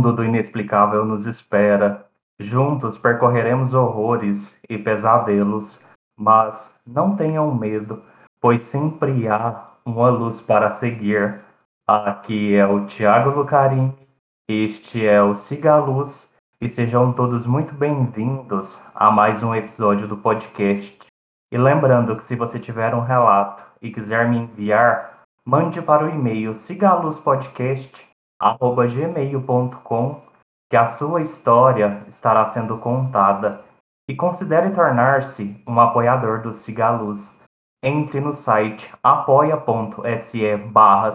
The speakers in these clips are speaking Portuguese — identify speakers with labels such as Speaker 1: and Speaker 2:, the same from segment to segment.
Speaker 1: mundo do inexplicável nos espera. Juntos percorreremos horrores e pesadelos, mas não tenham medo, pois sempre há uma luz para seguir. Aqui é o Tiago Lucarim, este é o Siga a Luz, e sejam todos muito bem-vindos a mais um episódio do podcast. E lembrando que se você tiver um relato e quiser me enviar, mande para o e-mail sigaluzpodcast.gmail.com que a sua história estará sendo contada. E considere tornar-se um apoiador do Cigaluz. Entre no site apoia.se barra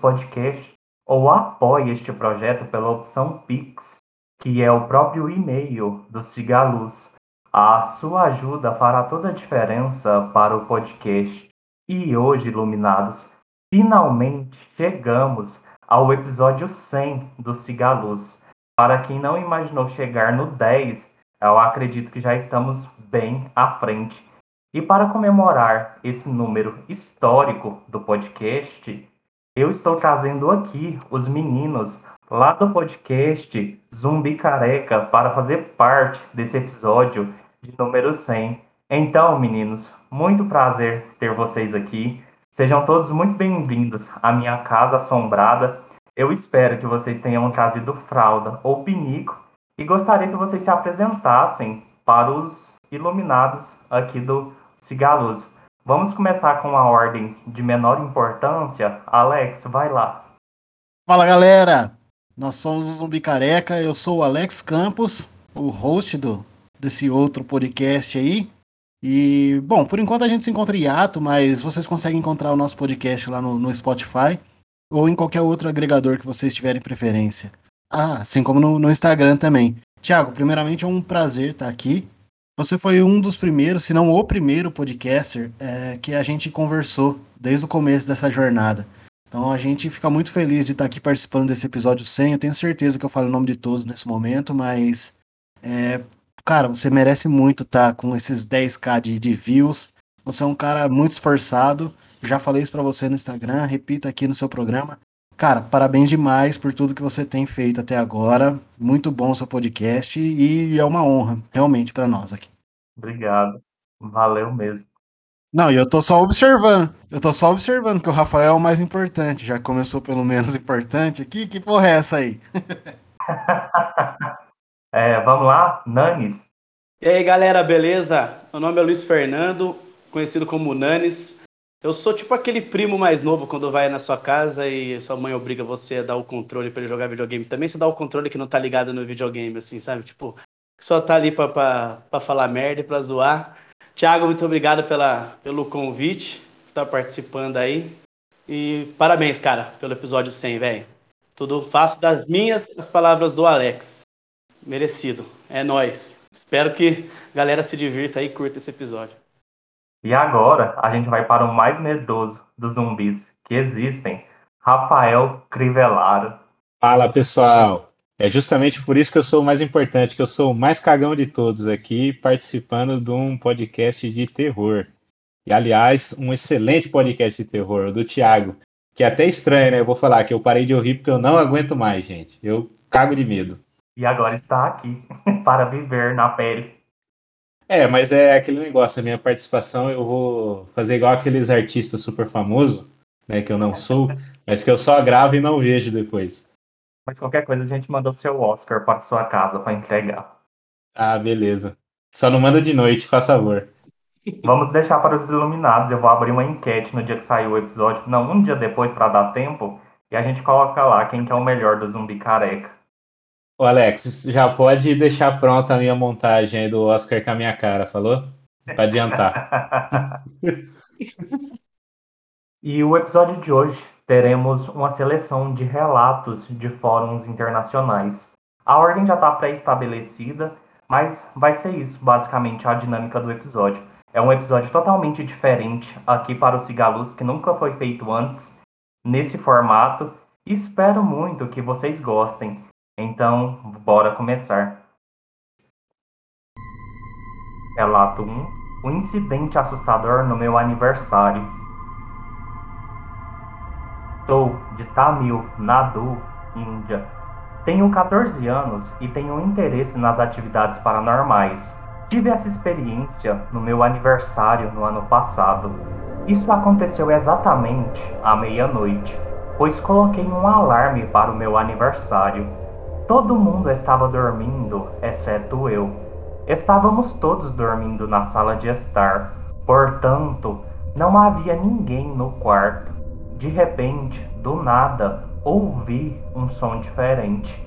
Speaker 1: Podcast ou apoie este projeto pela opção Pix, que é o próprio e-mail do Cigaluz. A sua ajuda fará toda a diferença para o podcast. E hoje, iluminados, finalmente chegamos ao episódio 100 do Cigaluz. Para quem não imaginou chegar no 10, eu acredito que já estamos bem à frente. E para comemorar esse número histórico do podcast, eu estou trazendo aqui os meninos lá do podcast Zumbi Careca para fazer parte desse episódio de número 100. Então, meninos, muito prazer ter vocês aqui. Sejam todos muito bem-vindos à minha casa assombrada. Eu espero que vocês tenham trazido fralda ou pinico e gostaria que vocês se apresentassem para os iluminados aqui do Cigaluso. Vamos começar com a ordem de menor importância. Alex, vai lá.
Speaker 2: Fala galera, nós somos o Zumbi Careca, eu sou o Alex Campos, o host do, desse outro podcast aí. E, bom, por enquanto a gente se encontra em ato, mas vocês conseguem encontrar o nosso podcast lá no, no Spotify ou em qualquer outro agregador que vocês tiverem preferência. Ah, assim como no, no Instagram também. Tiago, primeiramente é um prazer estar aqui. Você foi um dos primeiros, se não o primeiro podcaster é, que a gente conversou desde o começo dessa jornada. Então a gente fica muito feliz de estar aqui participando desse episódio 100. Eu tenho certeza que eu falo o nome de todos nesse momento, mas é, cara, você merece muito estar tá com esses 10k de, de views. Você é um cara muito esforçado. Já falei isso para você no Instagram, repito aqui no seu programa. Cara, parabéns demais por tudo que você tem feito até agora. Muito bom o seu podcast e é uma honra, realmente, para nós aqui.
Speaker 1: Obrigado. Valeu mesmo.
Speaker 2: Não, e eu tô só observando. Eu tô só observando que o Rafael é o mais importante. Já começou pelo menos importante aqui. Que porra é essa aí?
Speaker 1: É, vamos lá, Nanes.
Speaker 3: E aí, galera, beleza? Meu nome é Luiz Fernando, conhecido como Nanes. Eu sou tipo aquele primo mais novo quando vai na sua casa e sua mãe obriga você a dar o controle para ele jogar videogame. Também você dá o controle que não tá ligado no videogame, assim, sabe? Tipo, só tá ali pra falar merda e pra zoar. Thiago, muito obrigado pela, pelo convite, por estar participando aí. E parabéns, cara, pelo episódio 100, velho. Tudo faço das minhas as palavras do Alex. Merecido. É nós. Espero que a galera se divirta e curta esse episódio.
Speaker 1: E agora a gente vai para o mais medroso dos zumbis que existem, Rafael Crivellaro.
Speaker 4: Fala pessoal, é justamente por isso que eu sou o mais importante, que eu sou o mais cagão de todos aqui, participando de um podcast de terror. E aliás, um excelente podcast de terror, o do Thiago, que é até estranho, né? Eu vou falar que eu parei de ouvir porque eu não aguento mais, gente. Eu cago de medo
Speaker 1: e agora está aqui para viver na pele.
Speaker 4: É, mas é aquele negócio, a minha participação eu vou fazer igual aqueles artistas super famosos, né, que eu não sou, mas que eu só gravo e não vejo depois.
Speaker 1: Mas qualquer coisa a gente manda o seu Oscar para sua casa para entregar.
Speaker 4: Ah, beleza. Só não manda de noite, faz favor.
Speaker 1: Vamos deixar para os iluminados. Eu vou abrir uma enquete no dia que sair o episódio, não, um dia depois para dar tempo, e a gente coloca lá quem que é o melhor do zumbi careca.
Speaker 4: Ô Alex, já pode deixar pronta a minha montagem aí do Oscar com a minha cara, falou? Para adiantar.
Speaker 1: e o episódio de hoje teremos uma seleção de relatos de fóruns internacionais. A ordem já está pré-estabelecida, mas vai ser isso basicamente a dinâmica do episódio. É um episódio totalmente diferente aqui para o Cigaluz, que nunca foi feito antes nesse formato. Espero muito que vocês gostem. Então, bora começar. Relato 1: O incidente assustador no meu aniversário. Sou de Tamil Nadu, Índia. Tenho 14 anos e tenho interesse nas atividades paranormais. Tive essa experiência no meu aniversário no ano passado. Isso aconteceu exatamente à meia-noite, pois coloquei um alarme para o meu aniversário. Todo mundo estava dormindo, exceto eu. Estávamos todos dormindo na sala de estar, portanto, não havia ninguém no quarto. De repente, do nada, ouvi um som diferente.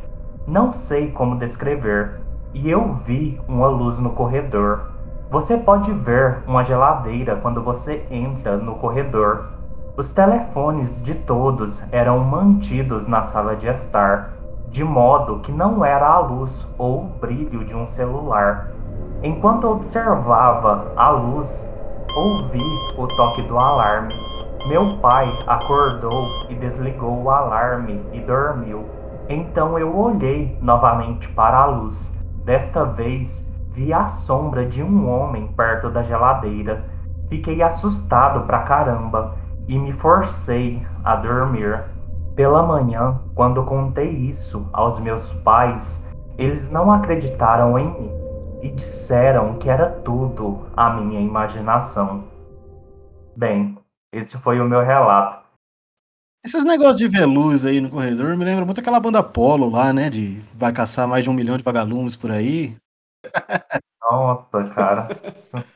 Speaker 1: Não sei como descrever, e eu vi uma luz no corredor. Você pode ver uma geladeira quando você entra no corredor. Os telefones de todos eram mantidos na sala de estar, de modo que não era a luz ou o brilho de um celular. Enquanto observava a luz, ouvi o toque do alarme. Meu pai acordou e desligou o alarme e dormiu. Então eu olhei novamente para a luz. Desta vez vi a sombra de um homem perto da geladeira. Fiquei assustado pra caramba e me forcei a dormir. Pela manhã, quando contei isso aos meus pais, eles não acreditaram em mim e disseram que era tudo a minha imaginação. Bem, esse foi o meu relato.
Speaker 2: Esses negócios de ver luz aí no corredor me lembra muito aquela banda Polo lá, né? De vai caçar mais de um milhão de vagalumes por aí.
Speaker 1: Nossa, cara.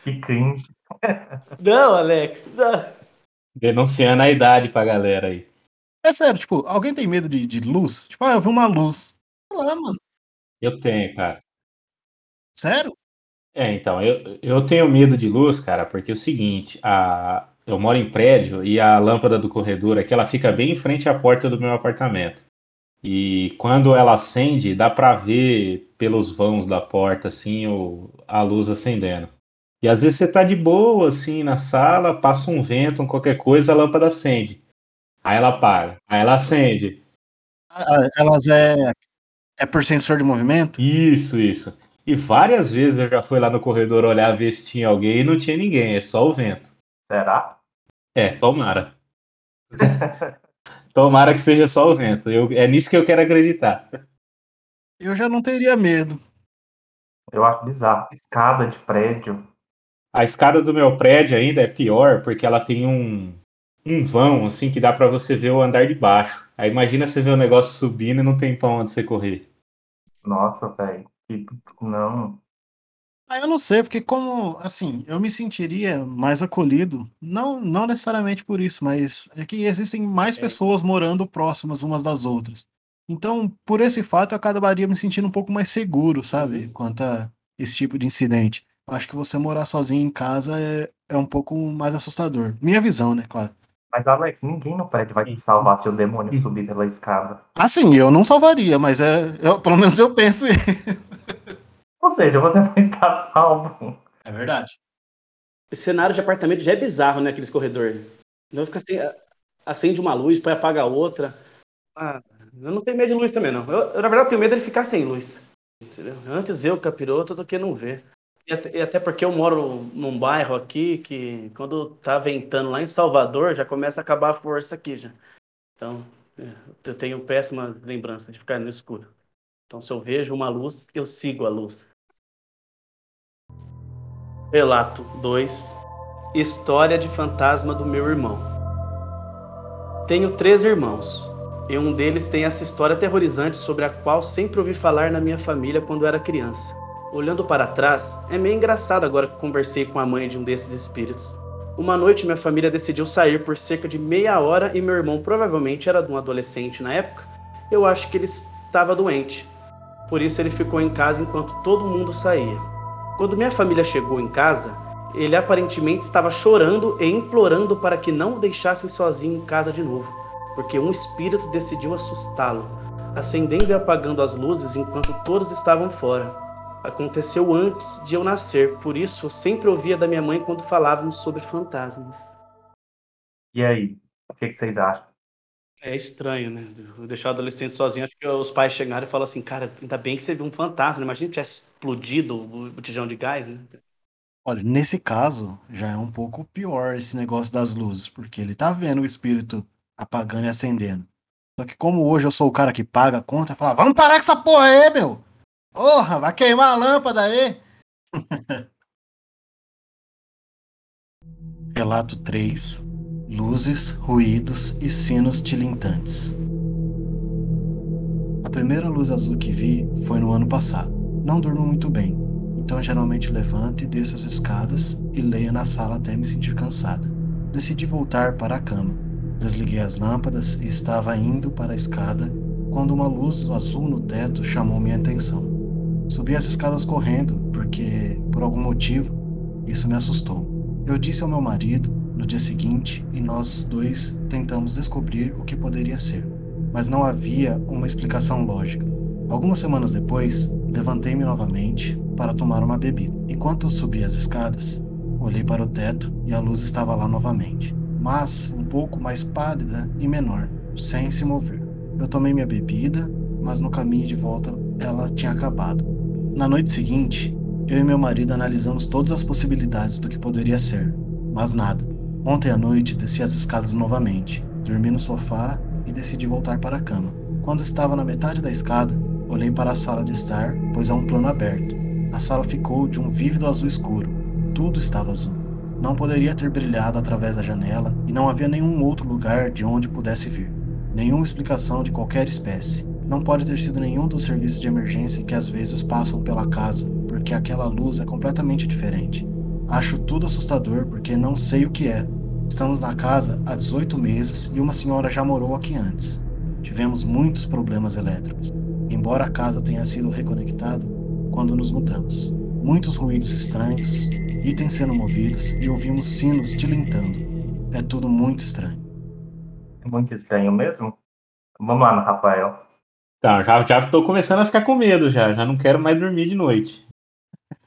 Speaker 1: que cringe.
Speaker 3: Não, Alex. Não.
Speaker 4: Denunciando a idade pra galera aí.
Speaker 2: É sério, tipo, alguém tem medo de, de luz? Tipo, ah, eu vi uma luz. Sei lá, mano.
Speaker 4: Eu tenho, cara.
Speaker 2: Sério?
Speaker 4: É, então, eu, eu tenho medo de luz, cara, porque é o seguinte, a, eu moro em prédio e a lâmpada do corredor aqui, ela fica bem em frente à porta do meu apartamento. E quando ela acende, dá pra ver pelos vãos da porta, assim, o, a luz acendendo. E às vezes você tá de boa, assim, na sala, passa um vento, um qualquer coisa, a lâmpada acende. Aí ela para, aí ela acende.
Speaker 2: Ah, Elas é. É por sensor de movimento?
Speaker 4: Isso, isso. E várias vezes eu já fui lá no corredor olhar ver se tinha alguém e não tinha ninguém, é só o vento.
Speaker 1: Será?
Speaker 4: É, tomara. tomara que seja só o vento. Eu, é nisso que eu quero acreditar.
Speaker 2: Eu já não teria medo.
Speaker 1: Eu acho bizarro. Escada de prédio.
Speaker 4: A escada do meu prédio ainda é pior porque ela tem um, um vão assim que dá pra você ver o andar de baixo. Aí imagina você ver o negócio subindo e não tem pra onde você correr.
Speaker 1: Nossa, velho. Não.
Speaker 2: Ah, eu não sei, porque como, assim, eu me sentiria mais acolhido, não, não necessariamente por isso, mas é que existem mais
Speaker 3: É.
Speaker 2: pessoas morando próximas umas das outras. Então, por esse fato, eu acabaria me sentindo um pouco mais seguro, sabe? Quanto a esse tipo de incidente. Eu acho que você morar sozinho em casa é, é um pouco mais assustador. Minha visão, né, claro.
Speaker 1: Mas, Alex, ninguém no prédio vai te salvar se o demônio subir pela escada.
Speaker 2: Assim, eu não salvaria, mas é, eu- pelo menos eu penso isso.
Speaker 1: Ou seja, você vai estar salvo.
Speaker 2: É verdade.
Speaker 3: O cenário de apartamento já é bizarro, né? Aqueles corredores. Então fica assim, acende uma luz, depois apaga a outra. Ah, eu não tenho medo de luz também, não. Eu, eu, na verdade, eu tenho medo de ficar sem luz. Entendeu? Antes eu, capiroto, do que não ver. E até, porque eu moro num bairro aqui que, quando tá ventando lá em Salvador, já começa a acabar a força aqui já. Então, é, eu tenho péssima lembrança de ficar no escuro. Então, se eu vejo uma luz, eu sigo a luz. Relato 2 História de fantasma do meu irmão. Tenho três irmãos, e um deles tem essa história aterrorizante sobre a qual sempre ouvi falar na minha família quando era criança. Olhando para trás, é meio engraçado agora que conversei com a mãe de um desses espíritos. Uma noite minha família decidiu sair por cerca de meia hora e meu irmão provavelmente era um adolescente na época. Eu acho que ele estava doente. Por isso ele ficou em casa enquanto todo mundo saía. Quando minha família chegou em casa, ele aparentemente estava chorando e implorando para que não o deixassem sozinho em casa de novo, porque um espírito decidiu assustá-lo, acendendo e apagando as luzes enquanto todos estavam fora. Aconteceu antes de eu nascer, por isso eu sempre ouvia da minha mãe quando falávamos sobre fantasmas.
Speaker 1: E aí? O que, que vocês acham?
Speaker 3: É estranho, né? Deixar o adolescente sozinho. Acho que os pais chegaram e falaram assim: Cara, ainda bem que você viu um fantasma. Imagina se tivesse explodido o botijão de gás, né?
Speaker 2: Olha, nesse caso, já é um pouco pior esse negócio das luzes, porque ele tá vendo o espírito apagando e acendendo. Só que como hoje eu sou o cara que paga a conta, eu falo, vamos parar com essa porra aí, meu! Porra, vai queimar a lâmpada aí! Relato 3. Luzes, ruídos e sinos tilintantes. A primeira luz azul que vi foi no ano passado. Não durmo muito bem, então geralmente levanto e desço as escadas e leio na sala até me sentir cansada. Decidi voltar para a cama. Desliguei as lâmpadas e estava indo para a escada quando uma luz azul no teto chamou minha atenção. Subi as escadas correndo porque, por algum motivo, isso me assustou. Eu disse ao meu marido no dia seguinte e nós dois tentamos descobrir o que poderia ser, mas não havia uma explicação lógica. Algumas semanas depois, levantei-me novamente para tomar uma bebida. Enquanto subia as escadas, olhei para o teto e a luz estava lá novamente, mas um pouco mais pálida e menor, sem se mover. Eu tomei minha bebida, mas no caminho de volta ela tinha acabado. Na noite seguinte, eu e meu marido analisamos todas as possibilidades do que poderia ser, mas nada. Ontem à noite desci as escadas novamente, dormi no sofá e decidi voltar para a cama. Quando estava na metade da escada, olhei para a sala de estar, pois há um plano aberto. A sala ficou de um vívido azul escuro. Tudo estava azul. Não poderia ter brilhado através da janela e não havia nenhum outro lugar de onde pudesse vir. Nenhuma explicação de qualquer espécie. Não pode ter sido nenhum dos serviços de emergência que às vezes passam pela casa, porque aquela luz é completamente diferente. Acho tudo assustador porque não sei o que é. Estamos na casa há 18 meses e uma senhora já morou aqui antes. Tivemos muitos problemas elétricos, embora a casa tenha sido reconectada quando nos mudamos. Muitos ruídos estranhos, itens sendo movidos e ouvimos sinos tilintando. É tudo muito estranho.
Speaker 1: É muito estranho mesmo? Vamos lá, Rafael.
Speaker 4: Tá, já, já tô começando a ficar com medo já. Já não quero mais dormir de noite.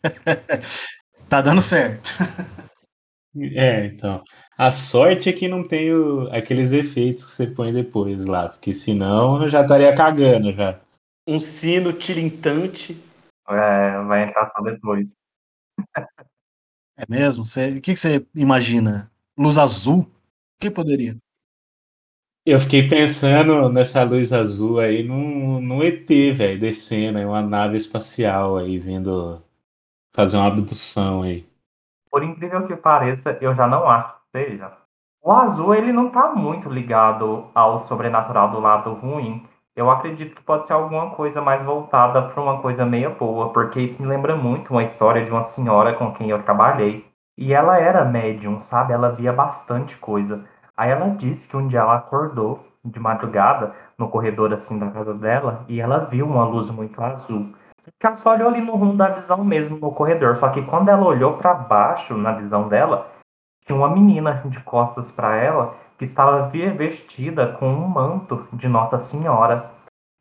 Speaker 2: tá dando certo.
Speaker 4: É, então. A sorte é que não tem o, aqueles efeitos que você põe depois lá, porque senão eu já estaria cagando já.
Speaker 3: Um sino tilintante.
Speaker 1: É, vai entrar só depois.
Speaker 2: É mesmo? Você, o que, que você imagina? Luz azul? O que poderia?
Speaker 4: Eu fiquei pensando nessa luz azul aí num, num ET, velho, descendo aí, uma nave espacial aí, vindo fazer uma abdução aí.
Speaker 1: Por incrível que pareça, eu já não acho que seja. O azul, ele não tá muito ligado ao sobrenatural do lado ruim. Eu acredito que pode ser alguma coisa mais voltada para uma coisa meia boa, porque isso me lembra muito uma história de uma senhora com quem eu trabalhei. E ela era médium, sabe? Ela via bastante coisa. Aí ela disse que um dia ela acordou de madrugada no corredor assim da casa dela e ela viu uma luz muito azul. Que ela só olhou ali no rumo da visão mesmo, no corredor. Só que quando ela olhou para baixo, na visão dela, tinha uma menina de costas para ela que estava vestida com um manto de Nossa Senhora.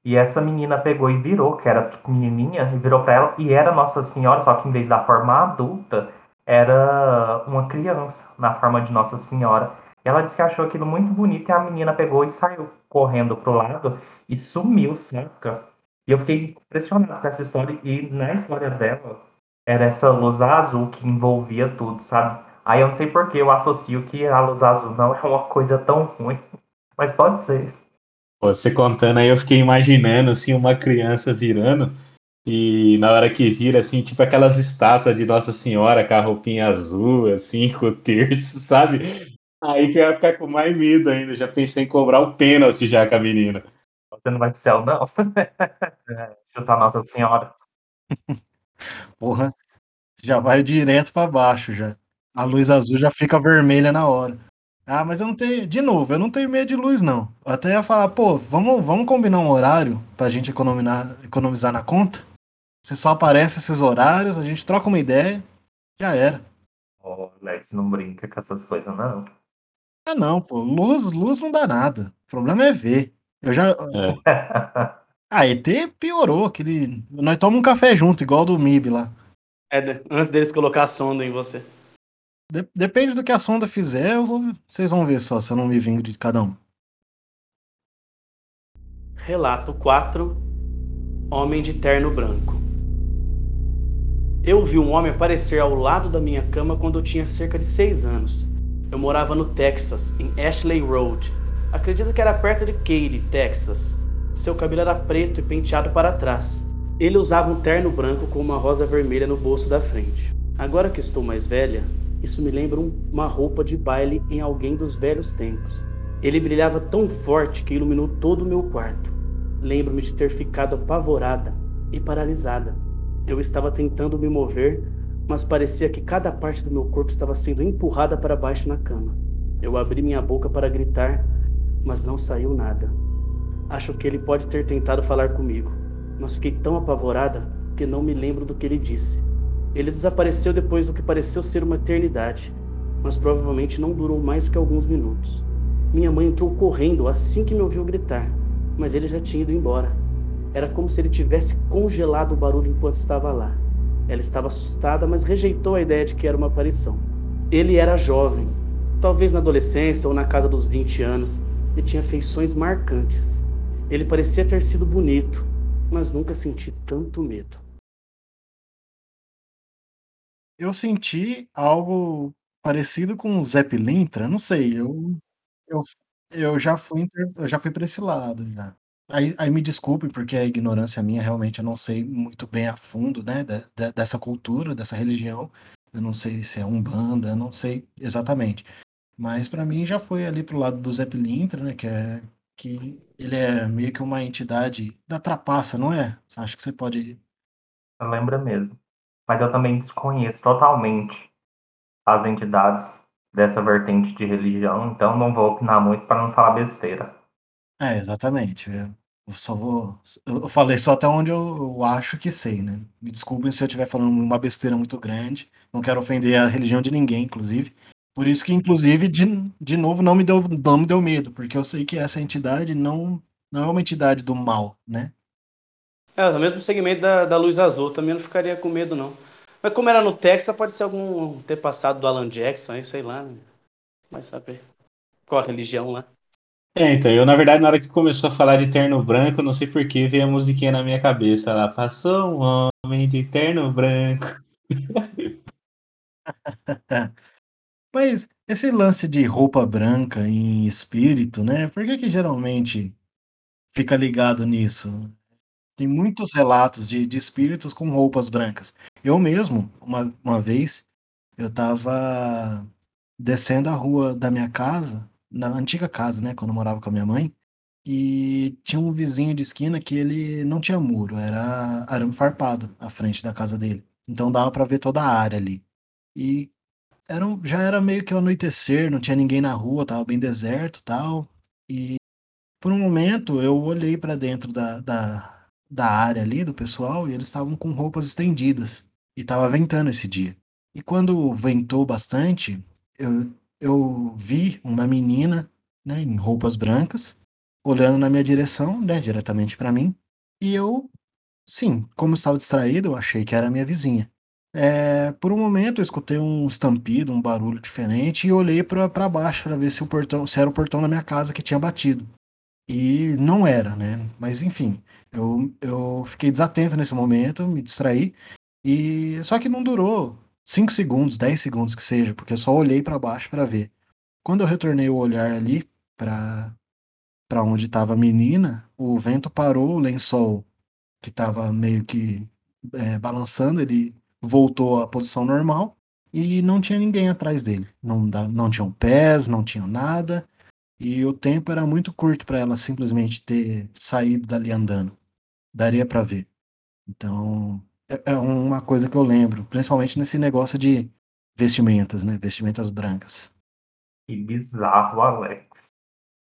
Speaker 1: E essa menina pegou e virou, que era pequenininha, e virou para ela, e era Nossa Senhora, só que em vez da forma adulta, era uma criança, na forma de Nossa Senhora. Ela disse que achou aquilo muito bonito e a menina pegou e saiu correndo pro lado e sumiu, saca? E eu fiquei impressionado com essa história. E na história dela, era essa luz azul que envolvia tudo, sabe? Aí eu não sei por que eu associo que a luz azul não é uma coisa tão ruim. Mas pode ser.
Speaker 4: Você contando aí, eu fiquei imaginando, assim, uma criança virando. E na hora que vira, assim, tipo aquelas estátuas de Nossa Senhora com a roupinha azul, assim, com o terço, sabe? Aí que eu ia ficar com mais medo ainda. Já pensei em cobrar o pênalti já com a menina.
Speaker 1: Você não vai pro céu, não. é, chutar Nossa Senhora.
Speaker 2: Porra, já vai direto para baixo já. A luz azul já fica vermelha na hora. Ah, mas eu não tenho. De novo, eu não tenho medo de luz, não. Eu até ia falar, pô, vamos, vamos combinar um horário pra gente economizar, economizar na conta? Se só aparece esses horários, a gente troca uma ideia, já era.
Speaker 1: Ô, oh, Lex, não brinca com essas coisas, não.
Speaker 2: Ah, não, pô. Luz, luz não dá nada. O problema é ver. Eu já. É. ah, ET piorou. Aquele... Nós tomamos um café junto, igual do MIB lá.
Speaker 3: É, antes deles colocar a sonda em você.
Speaker 2: De depende do que a sonda fizer, vou... vocês vão ver só se eu não me vingo de cada um.
Speaker 3: Relato 4 Homem de terno branco. Eu vi um homem aparecer ao lado da minha cama quando eu tinha cerca de 6 anos. Eu morava no Texas, em Ashley Road. Acredito que era perto de Katy, Texas. Seu cabelo era preto e penteado para trás. Ele usava um terno branco com uma rosa vermelha no bolso da frente. Agora que estou mais velha, isso me lembra uma roupa de baile em alguém dos velhos tempos. Ele brilhava tão forte que iluminou todo o meu quarto. Lembro-me de ter ficado apavorada e paralisada. Eu estava tentando me mover, mas parecia que cada parte do meu corpo estava sendo empurrada para baixo na cama. Eu abri minha boca para gritar, mas não saiu nada. Acho que ele pode ter tentado falar comigo, mas fiquei tão apavorada que não me lembro do que ele disse. Ele desapareceu depois do que pareceu ser uma eternidade, mas provavelmente não durou mais do que alguns minutos. Minha mãe entrou correndo assim que me ouviu gritar, mas ele já tinha ido embora. Era como se ele tivesse congelado o barulho enquanto estava lá. Ela estava assustada, mas rejeitou a ideia de que era uma aparição. Ele era jovem, talvez na adolescência ou na casa dos 20 anos, e tinha feições marcantes. Ele parecia ter sido bonito, mas nunca senti tanto medo
Speaker 2: eu senti algo parecido com o Zé Pilintra, não sei, eu eu eu já fui eu já fui para esse lado já. Aí aí me desculpe, porque é ignorância minha, realmente eu não sei muito bem a fundo, né, de de dessa cultura, dessa religião. Eu não sei se é Umbanda, eu não sei exatamente. Mas para mim já foi ali pro lado do Zé Pilintra, né, que é que ele é meio que uma entidade da trapaça, não é? Acho que você pode
Speaker 1: Lembra mesmo mas eu também desconheço totalmente as entidades dessa vertente de religião, então não vou opinar muito para não falar besteira.
Speaker 2: É, exatamente. Eu só vou. Eu falei só até onde eu, eu acho que sei, né? Me desculpem se eu estiver falando uma besteira muito grande. Não quero ofender a religião de ninguém, inclusive. Por isso que, inclusive, de, de novo, não me, deu, não me deu medo, porque eu sei que essa entidade não, não é uma entidade do mal, né?
Speaker 3: É, o mesmo segmento da, da luz azul, também não ficaria com medo, não. Mas como era no Texas, pode ser algum ter passado do Alan Jackson, aí, sei lá, né? Vai saber. Qual a religião lá?
Speaker 4: É, então, eu na verdade, na hora que começou a falar de terno branco, não sei porquê, veio a musiquinha na minha cabeça lá. Passou um homem de terno branco.
Speaker 2: Mas esse lance de roupa branca em espírito, né? Por que que geralmente fica ligado nisso? Tem muitos relatos de, de espíritos com roupas brancas. Eu mesmo, uma, uma vez, eu estava descendo a rua da minha casa, na antiga casa, né, quando eu morava com a minha mãe, e tinha um vizinho de esquina que ele não tinha muro, era arame farpado à frente da casa dele. Então dava para ver toda a área ali. E era um, já era meio que anoitecer, não tinha ninguém na rua, tava bem deserto, tal. E por um momento eu olhei para dentro da, da, da área ali, do pessoal, e eles estavam com roupas estendidas. E estava ventando esse dia. E quando ventou bastante, eu, eu vi uma menina né, em roupas brancas, olhando na minha direção, né, diretamente para mim. E eu, sim, como estava distraído, eu achei que era minha vizinha. É, por um momento eu escutei um estampido, um barulho diferente e olhei para baixo para ver se o portão, se era o portão da minha casa que tinha batido. E não era, né? Mas enfim, eu, eu fiquei desatento nesse momento, me distraí. E só que não durou 5 segundos, 10 segundos que seja, porque eu só olhei para baixo para ver. Quando eu retornei o olhar ali para para onde estava a menina, o vento parou, o lençol que estava meio que é, balançando, ele voltou à posição normal e não tinha ninguém atrás dele. Não, não tinham pés, não tinham nada. E o tempo era muito curto para ela simplesmente ter saído dali andando. Daria para ver. Então, é, é uma coisa que eu lembro, principalmente nesse negócio de vestimentas, né? Vestimentas brancas.
Speaker 1: Que bizarro, Alex.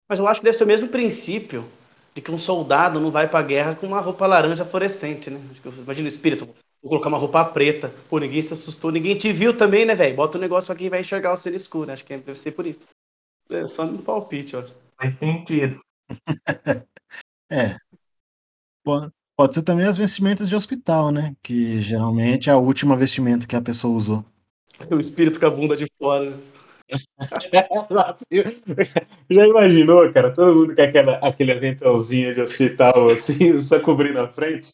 Speaker 3: Mas eu acho que deve ser o mesmo princípio de que um soldado não vai pra guerra com uma roupa laranja fluorescente, né? Imagina o espírito, vou colocar uma roupa preta. Pô, ninguém se assustou, ninguém te viu também, né, velho? Bota o um negócio aqui e vai enxergar o céu escuro. Acho que deve ser por isso. É só no palpite, ó.
Speaker 1: Faz sentido.
Speaker 2: é. Pode ser também as vestimentas de hospital, né? Que geralmente é a última vestimenta que a pessoa usou.
Speaker 3: O espírito com a bunda de fora.
Speaker 4: Já imaginou, cara? Todo mundo com aquela, aquele aventalzinho de hospital, assim, só cobrindo a frente?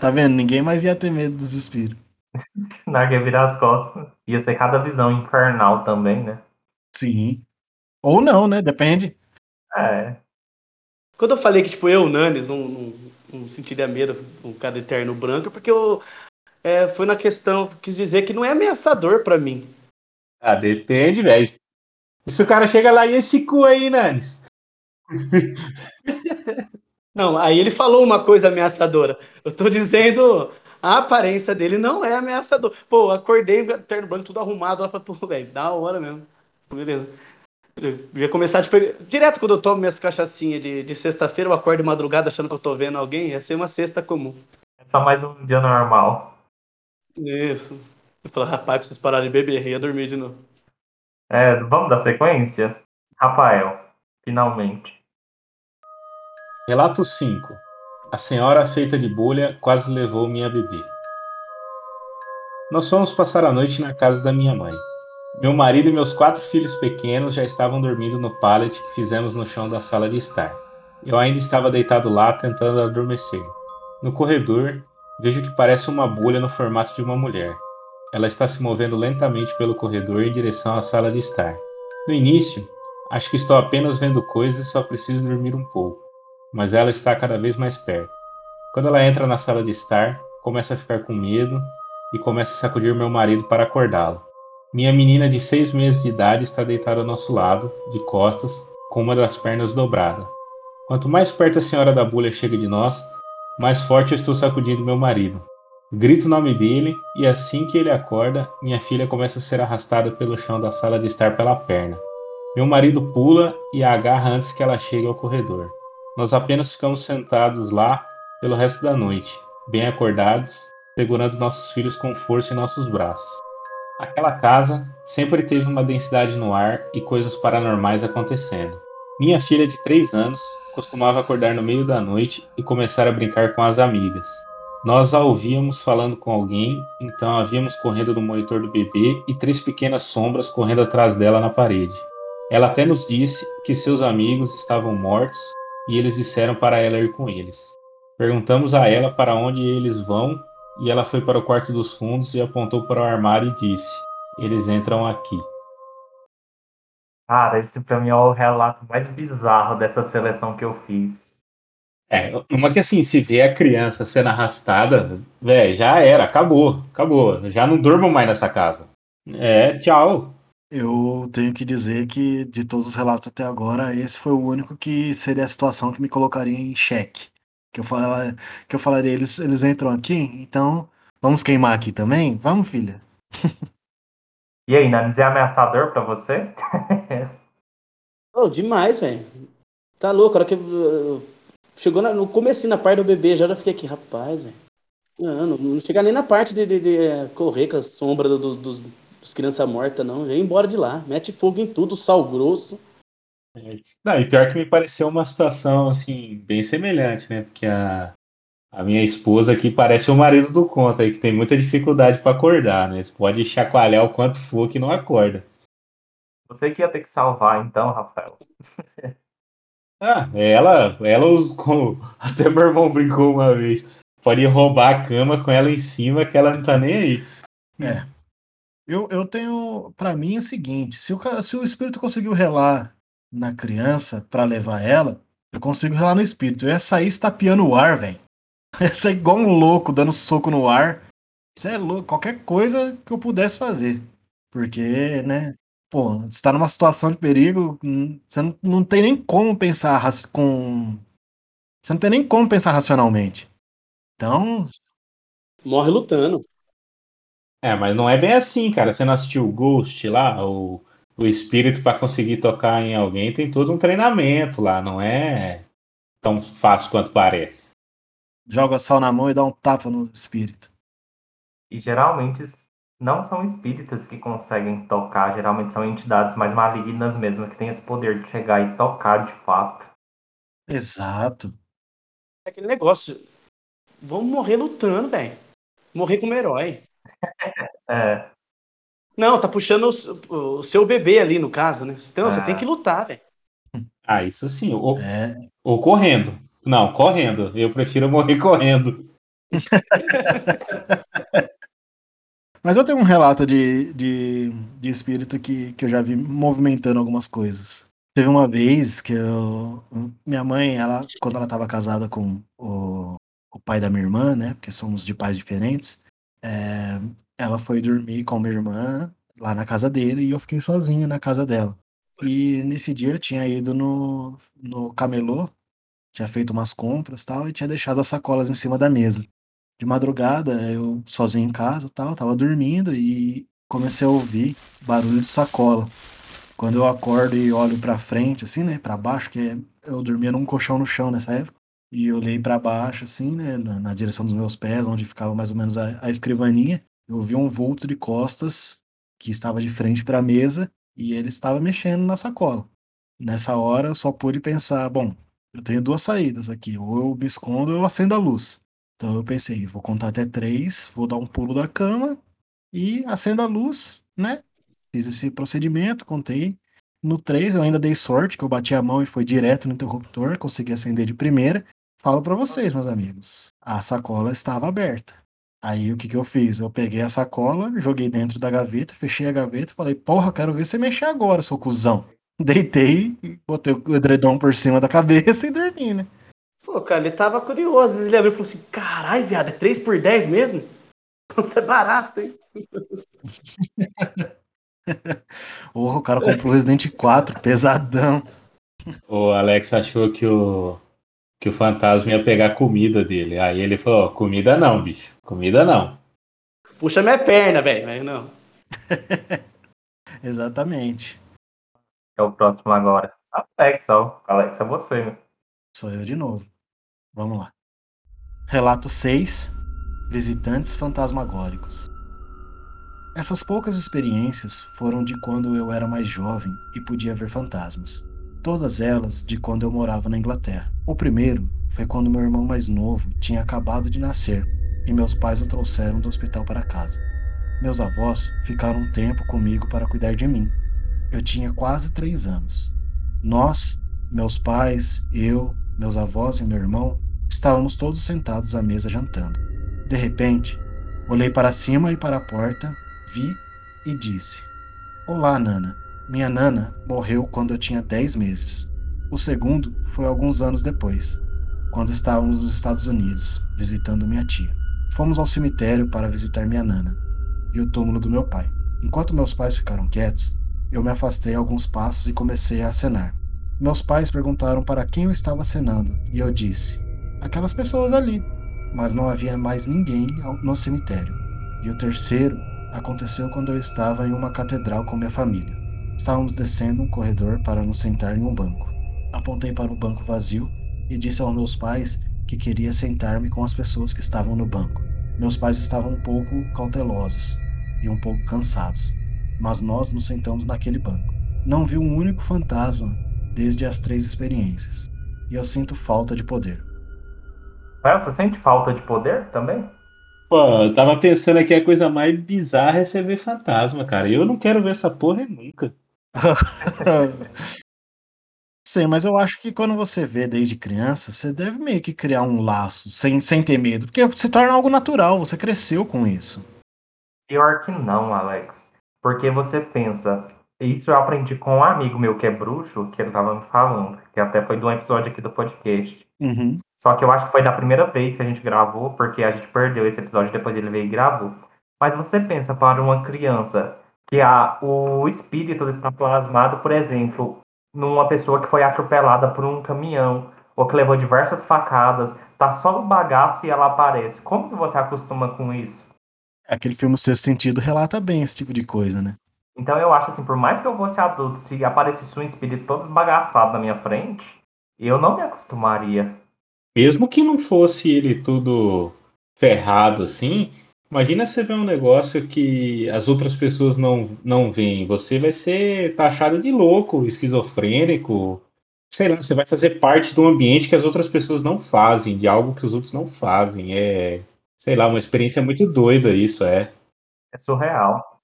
Speaker 2: tá vendo? Ninguém mais ia ter medo dos espíritos.
Speaker 1: Na ia virar as costas. Ia ser cada visão infernal também, né?
Speaker 2: Sim. Ou não, né? Depende.
Speaker 1: É.
Speaker 3: Quando eu falei que, tipo, eu, Nanes, não, não, não sentiria medo com um cara de terno branco, porque eu. É, foi na questão, quis dizer que não é ameaçador pra mim.
Speaker 4: Ah, depende, velho. Se o cara chega lá e esse cu aí, Nanes.
Speaker 3: Não, aí ele falou uma coisa ameaçadora. Eu tô dizendo, a aparência dele não é ameaçador. Pô, acordei, terno branco, tudo arrumado. Ela falou, pô, velho, da hora mesmo. Beleza. Eu ia começar tipo, direto quando eu tomo minhas cachaçinhas de, de sexta-feira, eu acordo de madrugada achando que eu tô vendo alguém, ia ser uma sexta comum.
Speaker 1: É só mais um dia normal.
Speaker 3: Isso. Eu falo, rapaz, preciso parar de beber, ia dormir de novo.
Speaker 1: É, vamos dar sequência? Rafael, finalmente.
Speaker 4: Relato 5. A senhora feita de bolha quase levou-me a beber. Nós fomos passar a noite na casa da minha mãe. Meu marido e meus quatro filhos pequenos já estavam dormindo no pallet que fizemos no chão da sala de estar. Eu ainda estava deitado lá tentando adormecer. No corredor, vejo que parece uma bolha no formato de uma mulher. Ela está se movendo lentamente pelo corredor em direção à sala de estar. No início, acho que estou apenas vendo coisas e só preciso dormir um pouco, mas ela está cada vez mais perto. Quando ela entra na sala de estar, começa a ficar com medo e começa a sacudir meu marido para acordá-lo. Minha menina de seis meses de idade está deitada ao nosso lado, de costas, com uma das pernas dobrada. Quanto mais perto a senhora da bolha chega de nós, mais forte eu estou sacudindo meu marido. Grito o nome dele e assim que ele acorda, minha filha começa a ser arrastada pelo chão da sala de estar pela perna. Meu marido pula e a agarra antes que ela chegue ao corredor. Nós apenas ficamos sentados lá pelo resto da noite, bem acordados, segurando nossos filhos com força em nossos braços. Aquela casa sempre teve uma densidade no ar e coisas paranormais acontecendo. Minha filha de 3 anos costumava acordar no meio da noite e começar a brincar com as amigas. Nós a ouvíamos falando com alguém, então a víamos correndo no monitor do bebê e três pequenas sombras correndo atrás dela na parede. Ela até nos disse que seus amigos estavam mortos e eles disseram para ela ir com eles. Perguntamos a ela para onde eles vão e ela foi para o quarto dos fundos e apontou para o armário e disse: Eles entram aqui.
Speaker 1: Cara, esse pra mim é o relato mais bizarro dessa seleção que eu fiz.
Speaker 4: É, uma que assim, se vê a criança sendo arrastada, velho, já era, acabou, acabou. Já não durmo mais nessa casa. É, tchau.
Speaker 2: Eu tenho que dizer que, de todos os relatos até agora, esse foi o único que seria a situação que me colocaria em xeque. Que eu, fala, que eu falaria, eles, eles entram aqui, então vamos queimar aqui também? Vamos, filha?
Speaker 1: E aí, Nanis, é ameaçador pra você?
Speaker 3: Oh, demais, velho. Tá louco, a hora que chegou na- no começo na parte do bebê, já, já fiquei aqui, rapaz, velho. Não, não, não chegar nem na parte de, de- de, eh, correr com a sombra do- do- dos, dos crianças mortas, não. Já ia embora de lá. Mete fogo em tudo, sal grosso.
Speaker 4: Não, e pior que me pareceu uma situação assim, bem semelhante, né? Porque a, a minha esposa aqui parece o marido do conta aí, que tem muita dificuldade para acordar, né? Você pode chacoalhar o quanto for que não acorda.
Speaker 1: Você que ia ter que salvar, então, Rafael.
Speaker 4: Ah, ela, ela os, como até meu irmão brincou uma vez, pode roubar a cama com ela em cima que ela não tá nem aí.
Speaker 2: Eu, eu tenho, pra mim, o seguinte: se o, se o espírito conseguiu relar na criança pra levar ela, eu consigo relar no espírito. Eu ia sair estapeando o ar, velho. Ia sair igual um louco, dando soco no ar. Isso é louco, qualquer coisa que eu pudesse fazer. Porque, né? Pô, você tá numa situação de perigo, hum, você não, não tem nem como pensar com. Você não tem nem como pensar racionalmente. Então,
Speaker 3: Morre lutando.
Speaker 4: É, mas não é bem assim, cara. Você não assistiu o Ghost lá, o, o espírito para conseguir tocar em alguém tem todo um treinamento lá, não é tão fácil quanto parece.
Speaker 2: joga sal na mão e dá um tapa no espírito.
Speaker 1: E geralmente não são espíritas que conseguem tocar, geralmente são entidades mais malignas mesmo, que têm esse poder de chegar e tocar de fato.
Speaker 2: Exato.
Speaker 3: É aquele negócio. Vamos morrer lutando, velho. Morrer como herói.
Speaker 1: É,
Speaker 3: Não, tá puxando o, o seu bebê ali, no caso, né? Então, você
Speaker 1: Ah.
Speaker 3: tem que lutar, velho.
Speaker 4: Ah, isso sim. Ou,
Speaker 2: É,
Speaker 4: ou correndo. Não, correndo. Eu prefiro morrer correndo.
Speaker 2: Mas eu tenho um relato de, de, de espírito que, que eu já vi movimentando algumas coisas. Teve uma vez que eu, minha mãe, ela, quando ela estava casada com o, o pai da minha irmã, né? Porque somos de pais diferentes, é, ela foi dormir com minha irmã lá na casa dele e eu fiquei sozinho na casa dela. E nesse dia eu tinha ido no, no camelô, tinha feito umas compras tal, e tinha deixado as sacolas em cima da mesa. De madrugada, eu sozinho em casa tal, tava dormindo e comecei a ouvir barulho de sacola. Quando eu acordo e olho para frente, assim, né, para baixo, que eu dormia num colchão no chão nessa época, e olhei para baixo, assim, né, na, na, direção dos meus pés, onde ficava mais ou menos a, a escrivaninha, eu vi um vulto de costas que estava de frente para a mesa e ele estava mexendo na sacola. Nessa hora eu só pude pensar, bom, eu tenho duas saídas aqui, ou eu me escondo ou eu acendo a luz. Então eu pensei, vou contar até três, vou dar um pulo da cama e acendo a luz, né? Fiz esse procedimento, contei. No 3 eu ainda dei sorte, que eu bati a mão e foi direto no interruptor, consegui acender de primeira. Falo para vocês, meus amigos, a sacola estava aberta. Aí o que, que eu fiz? Eu peguei a sacola, joguei dentro da gaveta, fechei a gaveta e falei, porra, quero ver você mexer agora, seu cuzão. Deitei, botei o edredom por cima da cabeça e dormi, né?
Speaker 3: Pô, cara, ele tava curioso. Ele abriu e falou assim: caralho, viado, é 3 por 10 mesmo? Isso é barato, hein?
Speaker 2: Porra, o cara comprou o Resident 4, pesadão.
Speaker 4: O Alex achou que o, que o fantasma ia pegar a comida dele. Aí ele falou: comida não, bicho. Comida não.
Speaker 3: Puxa minha perna, velho. Não.
Speaker 2: Exatamente.
Speaker 1: É o próximo agora. Alex, ó. Alex, é você. Né?
Speaker 2: Sou eu de novo. Vamos lá. Relato 6: Visitantes fantasmagóricos. Essas poucas experiências foram de quando eu era mais jovem e podia ver fantasmas. Todas elas de quando eu morava na Inglaterra. O primeiro foi quando meu irmão mais novo tinha acabado de nascer e meus pais o trouxeram do hospital para casa. Meus avós ficaram um tempo comigo para cuidar de mim. Eu tinha quase três anos. Nós, meus pais, eu, meus avós e meu irmão, estávamos todos sentados à mesa jantando. De repente, olhei para cima e para a porta vi e disse: Olá, Nana. Minha Nana morreu quando eu tinha 10 meses. O segundo foi alguns anos depois, quando estávamos nos Estados Unidos, visitando minha tia. Fomos ao cemitério para visitar minha Nana e o túmulo do meu pai. Enquanto meus pais ficaram quietos, eu me afastei alguns passos e comecei a acenar. Meus pais perguntaram para quem eu estava acenando e eu disse: Aquelas pessoas ali. Mas não havia mais ninguém no cemitério. E o terceiro aconteceu quando eu estava em uma catedral com minha família. Estávamos descendo um corredor para nos sentar em um banco. Apontei para o banco vazio e disse aos meus pais que queria sentar-me com as pessoas que estavam no banco. Meus pais estavam um pouco cautelosos e um pouco cansados, mas nós nos sentamos naquele banco. Não vi um único fantasma desde as três experiências, e eu sinto falta de poder.
Speaker 1: Você sente falta de poder também?
Speaker 4: Pô, eu tava pensando aqui a coisa mais bizarra é você ver fantasma, cara. Eu não quero ver essa porra nunca.
Speaker 2: Sim, mas eu acho que quando você vê desde criança, você deve meio que criar um laço, sem, sem ter medo. Porque se torna algo natural, você cresceu com isso.
Speaker 1: Pior que não, Alex. Porque você pensa, isso eu aprendi com um amigo meu que é bruxo, que ele tava me falando, que até foi de um episódio aqui do podcast.
Speaker 2: Uhum.
Speaker 1: Só que eu acho que foi da primeira vez que a gente gravou, porque a gente perdeu esse episódio depois ele veio e gravou. Mas você pensa para uma criança que a, o espírito está plasmado, por exemplo, numa pessoa que foi atropelada por um caminhão, ou que levou diversas facadas, tá só o bagaço e ela aparece. Como que você acostuma com isso?
Speaker 2: Aquele filme Sexto Sentido relata bem esse tipo de coisa, né?
Speaker 1: Então eu acho assim, por mais que eu fosse adulto, se aparecesse um espírito todo esbagaçado na minha frente, eu não me acostumaria.
Speaker 4: Mesmo que não fosse ele tudo ferrado assim, imagina você ver um negócio que as outras pessoas não, não veem. Você vai ser taxado de louco, esquizofrênico. Sei lá, você vai fazer parte de um ambiente que as outras pessoas não fazem, de algo que os outros não fazem. É, sei lá, uma experiência muito doida isso, é.
Speaker 1: É surreal.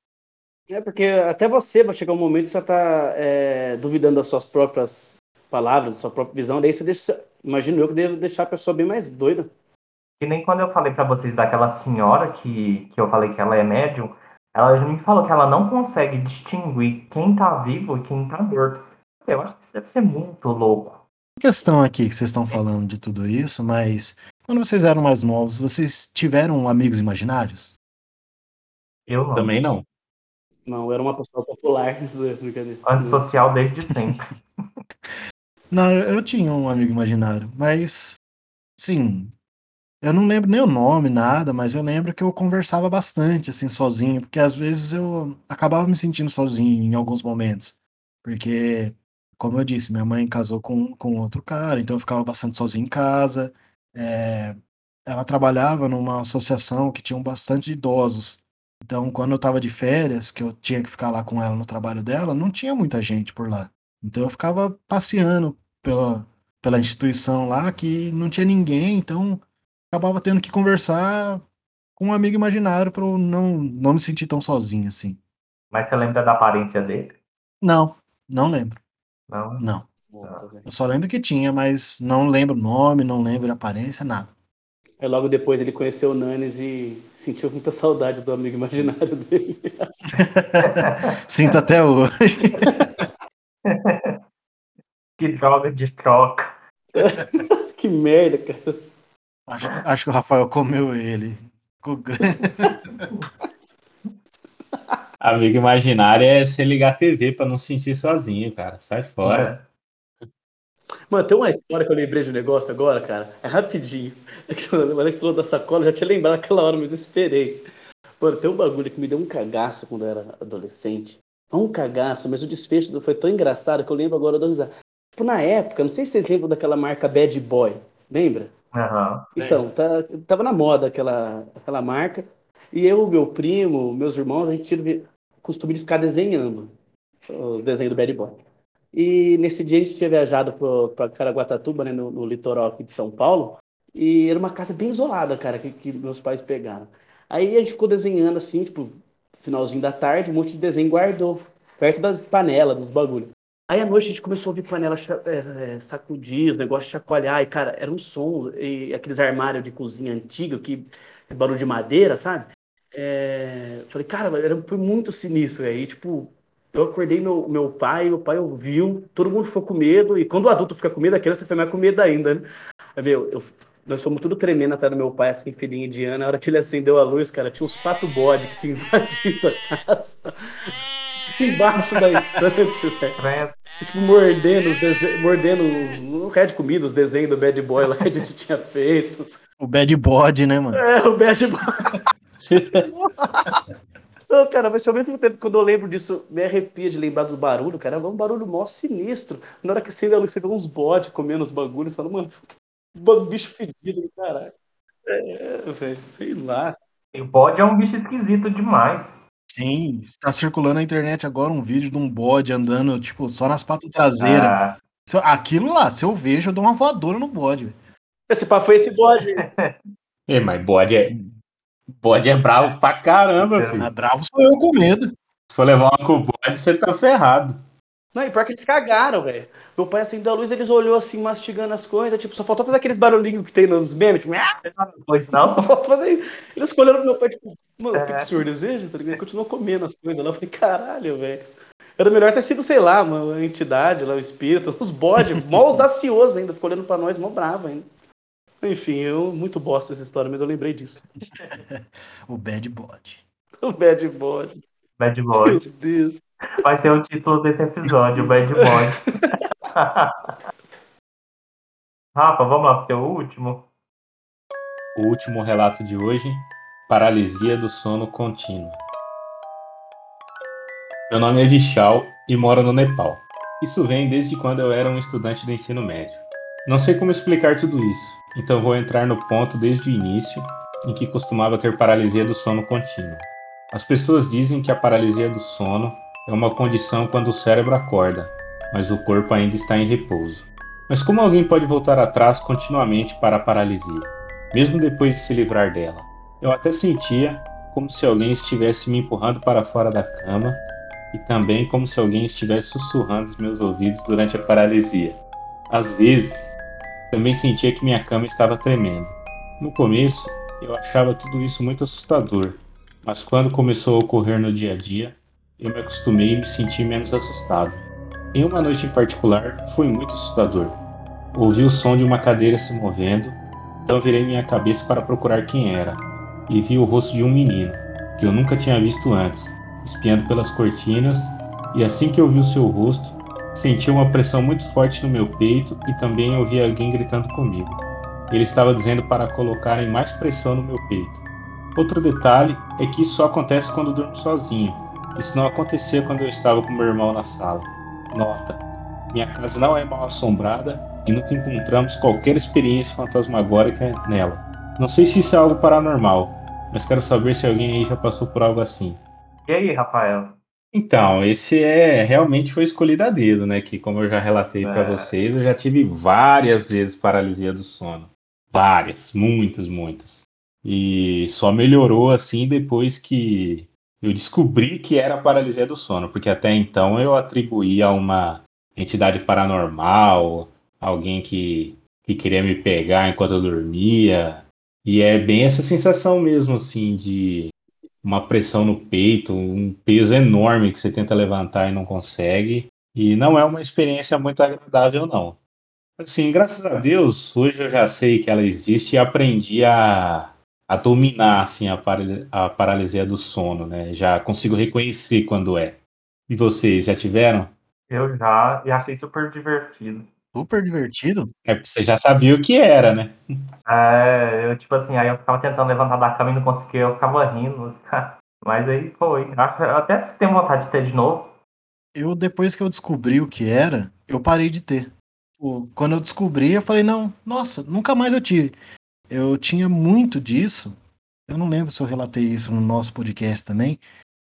Speaker 3: É, porque até você vai chegar um momento que você está é, duvidando das suas próprias palavras, da sua própria visão, daí você deixa, imagino eu que devo deixar a pessoa bem mais doida.
Speaker 1: Que nem quando eu falei para vocês daquela senhora que, que eu falei que ela é médium, ela já me falou que ela não consegue distinguir quem tá vivo e quem tá morto. Eu acho que isso deve ser muito louco.
Speaker 2: questão aqui que vocês estão falando de tudo isso, mas quando vocês eram mais novos, vocês tiveram amigos imaginários?
Speaker 1: Eu não.
Speaker 4: Também não.
Speaker 3: Não, eu era uma pessoa popular. É.
Speaker 1: Antissocial desde sempre.
Speaker 2: Não, eu tinha um amigo imaginário, mas sim, eu não lembro nem o nome, nada, mas eu lembro que eu conversava bastante assim sozinho, porque às vezes eu acabava me sentindo sozinho em alguns momentos, porque como eu disse, minha mãe casou com, com outro cara, então eu ficava bastante sozinho em casa. É, ela trabalhava numa associação que tinha bastante idosos. Então, quando eu estava de férias, que eu tinha que ficar lá com ela no trabalho dela, não tinha muita gente por lá. Então, eu ficava passeando pela, pela instituição lá que não tinha ninguém, então acabava tendo que conversar com um amigo imaginário para eu não, não me sentir tão sozinho assim.
Speaker 1: Mas você lembra da aparência dele?
Speaker 2: Não, não lembro.
Speaker 1: Não.
Speaker 2: Não.
Speaker 3: Velho.
Speaker 2: Eu só lembro que tinha, mas não lembro o nome, não lembro a aparência, nada.
Speaker 3: Aí logo depois ele conheceu o Nanes e sentiu muita saudade do amigo imaginário dele.
Speaker 2: Sinto até hoje.
Speaker 1: Que droga de troca.
Speaker 3: que merda, cara.
Speaker 2: Acho, acho que o Rafael comeu ele. Ficou grande.
Speaker 4: Amigo imaginário é você ligar a TV pra não se sentir sozinho, cara. Sai fora.
Speaker 3: Mano, tem uma história que eu lembrei de um negócio agora, cara. É rapidinho. É que o Alex falou da sacola, eu já tinha lembrado aquela hora, mas eu esperei. Mano, tem um bagulho que me deu um cagaço quando eu era adolescente. Não um cagaço, mas o desfecho foi tão engraçado que eu lembro agora da risada. Tipo, na época, não sei se vocês lembram daquela marca Bad Boy. Lembra?
Speaker 1: Aham.
Speaker 3: Então, tá, tava na moda aquela, aquela marca. E eu, meu primo, meus irmãos, a gente tinha costume de ficar desenhando os desenhos do Bad Boy. E nesse dia a gente tinha viajado para Caraguatatuba, né, no, no litoral aqui de São Paulo. E era uma casa bem isolada, cara, que, que meus pais pegaram. Aí a gente ficou desenhando assim, tipo, finalzinho da tarde, um monte de desenho guardou, perto das panelas, dos bagulhos. Aí à noite a gente começou a ouvir panela é, sacudir, os negócios chacoalhar, e cara, era um som, e aqueles armários de cozinha antigo, que barulho de madeira, sabe? É, falei, cara, era, foi muito sinistro. Aí, tipo, eu acordei meu, meu pai, meu pai ouviu, todo mundo ficou com medo, e quando o adulto fica com medo, a criança fica mais com medo ainda, né? Meu, eu- nós fomos tudo tremendo até no meu pai, assim, filhinho indiano. Na hora que ele acendeu a luz, cara, tinha uns pato bode que tinha invadido a casa. Embaixo da estante, velho. Tipo, mordendo os desenhos, mordendo os, o de comida, os desenhos do Bad Boy lá que a gente tinha feito.
Speaker 2: O bad body, né, mano?
Speaker 3: É, o Bad Boy. Não, cara, mas ao mesmo tempo, quando eu lembro disso, me arrepia de lembrar do barulho, cara. É um barulho mó sinistro. Na hora que acende a luz, você vê uns bodes comendo os bagulhos, falando, mano, bicho fedido, caralho. É, velho, sei lá.
Speaker 1: E o bode é um bicho esquisito demais.
Speaker 2: Sim, tá circulando na internet agora um vídeo de um bode andando, tipo, só nas patas traseiras.
Speaker 1: Ah,
Speaker 2: Se eu- Aquilo lá, se eu vejo, eu dou uma voadora no bode. velho.
Speaker 3: Esse pá foi esse bode.
Speaker 4: Ei, mas bode é. Bode é bravo pra caramba,
Speaker 1: é-
Speaker 4: filho.
Speaker 2: Bravo sou eu com medo.
Speaker 4: Se for levar uma com o bode, você tá ferrado.
Speaker 3: Não, e pior que eles cagaram, velho. Meu pai acendeu a luz, eles olhou assim, mastigando as coisas, tipo, só faltou fazer aqueles barulhinhos que tem nos memes, tipo, "Ah!"
Speaker 1: pois não?
Speaker 3: só faltou fazer. Eles escolheram pro meu pai, tipo, mano, que
Speaker 1: É.
Speaker 3: absurdo, desejo, tá ligado? Ele continuou comendo as coisas lá, eu falei, caralho, velho. Era melhor ter sido, sei lá, uma entidade lá, o espírito, os bodes, mó audacioso ainda, ficou olhando pra nós, mó bravo ainda. Enfim, eu muito bosta essa história, mas eu lembrei disso.
Speaker 2: O bad bode.
Speaker 3: O bad bode.
Speaker 1: Bad
Speaker 3: Meu
Speaker 1: Bode.
Speaker 3: Deus.
Speaker 1: Vai ser o título desse episódio, Bad Bode. Rafa, vamos lá pro seu último?
Speaker 4: O último relato de hoje: paralisia do sono contínuo. Meu nome é Vishal e moro no Nepal. Isso vem desde quando eu era um estudante do ensino médio. Não sei como explicar tudo isso, então vou entrar no ponto desde o início em que costumava ter paralisia do sono contínuo. As pessoas dizem que a paralisia do sono é uma condição quando o cérebro acorda, mas o corpo ainda está em repouso. Mas como alguém pode voltar atrás continuamente para a paralisia? mesmo depois de se livrar dela. Eu até sentia como se alguém estivesse me empurrando para fora da cama e também como se alguém estivesse sussurrando nos meus ouvidos durante a paralisia. Às vezes, também sentia que minha cama estava tremendo. No começo, eu achava tudo isso muito assustador, mas quando começou a ocorrer no dia a dia, eu me acostumei e me senti menos assustado. Em uma noite em particular, foi muito assustador. Ouvi o som de uma cadeira se movendo, então virei minha cabeça para procurar quem era, e vi o rosto de um menino, que eu nunca tinha visto antes, espiando pelas cortinas, e assim que eu vi o seu rosto, senti uma pressão muito forte no meu peito e também ouvi alguém gritando comigo. Ele estava dizendo para colocarem mais pressão no meu peito. Outro detalhe é que isso só acontece quando durmo sozinho. Isso não acontecia quando eu estava com meu irmão na sala. Nota: minha casa não é mal assombrada e nunca encontramos qualquer experiência fantasmagórica nela. Não sei se isso é algo paranormal, mas quero saber se alguém aí já passou por algo assim.
Speaker 1: E aí, Rafael?
Speaker 4: Então, esse é realmente foi escolhido a dedo, né? Que como eu já relatei para
Speaker 1: É.
Speaker 4: vocês, eu já tive várias vezes paralisia do sono. Várias, muitas, muitas. E só melhorou assim depois que eu descobri que era paralisia do sono, porque até então eu atribuía a uma entidade paranormal, alguém que, que queria me pegar enquanto eu dormia. E é bem essa sensação mesmo, assim, de uma pressão no peito, um peso enorme que você tenta levantar e não consegue. E não é uma experiência muito agradável, não. Assim, graças a Deus, hoje eu já sei que ela existe e aprendi a, a dominar assim, a, a paralisia do sono, né? Já consigo reconhecer quando é. E vocês, já tiveram?
Speaker 1: Eu já e achei super divertido.
Speaker 2: Super divertido.
Speaker 4: É, porque você já sabia o que era, né?
Speaker 1: É, eu, tipo assim, aí eu ficava tentando levantar da cama e não conseguia, eu ficava rindo. Mas aí foi. Eu até tenho vontade de ter de novo.
Speaker 2: Eu, depois que eu descobri o que era, eu parei de ter. Tipo, Quando eu descobri, eu falei, não, nossa, nunca mais eu tive. Eu tinha muito disso. Eu não lembro se eu relatei isso no nosso podcast também,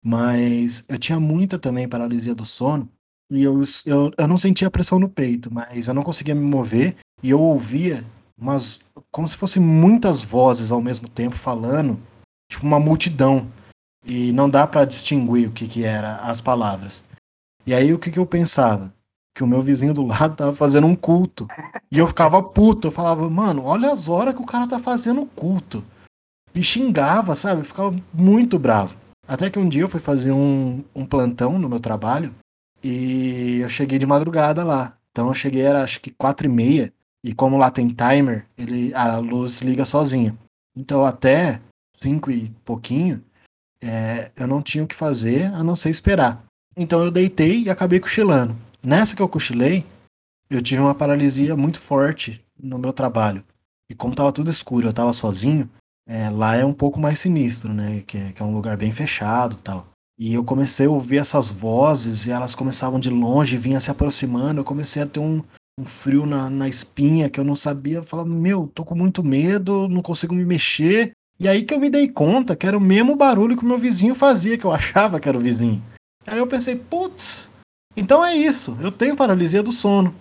Speaker 2: mas eu tinha muita também paralisia do sono. E eu, eu, eu não sentia pressão no peito, mas eu não conseguia me mover. E eu ouvia umas. como se fossem muitas vozes ao mesmo tempo falando, tipo uma multidão. E não dá pra distinguir o que, que era as palavras. E aí o que, que eu pensava? Que o meu vizinho do lado tava fazendo um culto. E eu ficava puto. Eu falava, mano, olha as horas que o cara tá fazendo culto. E xingava, sabe? Eu ficava muito bravo. Até que um dia eu fui fazer um, um plantão no meu trabalho. E eu cheguei de madrugada lá. Então eu cheguei, era acho que quatro e meia. E como lá tem timer, ele, a luz liga sozinha. Então até cinco e pouquinho, é, eu não tinha o que fazer a não ser esperar. Então eu deitei e acabei cochilando. Nessa que eu cochilei, eu tive uma paralisia muito forte no meu trabalho. E como tava tudo escuro, eu tava sozinho, é, lá é um pouco mais sinistro, né? Que é, que é um lugar bem fechado tal. E eu comecei a ouvir essas vozes e elas começavam de longe, vinham se aproximando. Eu comecei a ter um, um frio na, na espinha que eu não sabia. Eu falava, meu, tô com muito medo, não consigo me mexer. E aí que eu me dei conta que era o mesmo barulho que o meu vizinho fazia, que eu achava que era o vizinho. Aí eu pensei, putz, então é isso, eu tenho paralisia do sono.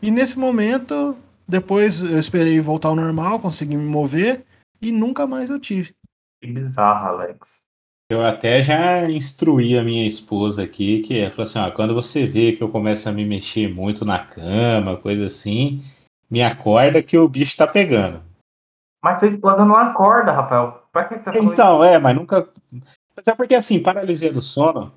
Speaker 2: E nesse momento, depois eu esperei voltar ao normal, consegui me mover e nunca mais eu tive.
Speaker 1: Que bizarro, Alex.
Speaker 4: Eu até já instruí a minha esposa aqui, que é, falou assim, ó, quando você vê que eu começo a me mexer muito na cama, coisa assim, me acorda que o bicho tá pegando.
Speaker 1: Mas tua esposa não acorda, Rafael. Pra que você falou
Speaker 4: Então, é, mas nunca. Mas é porque assim, paralisia do sono,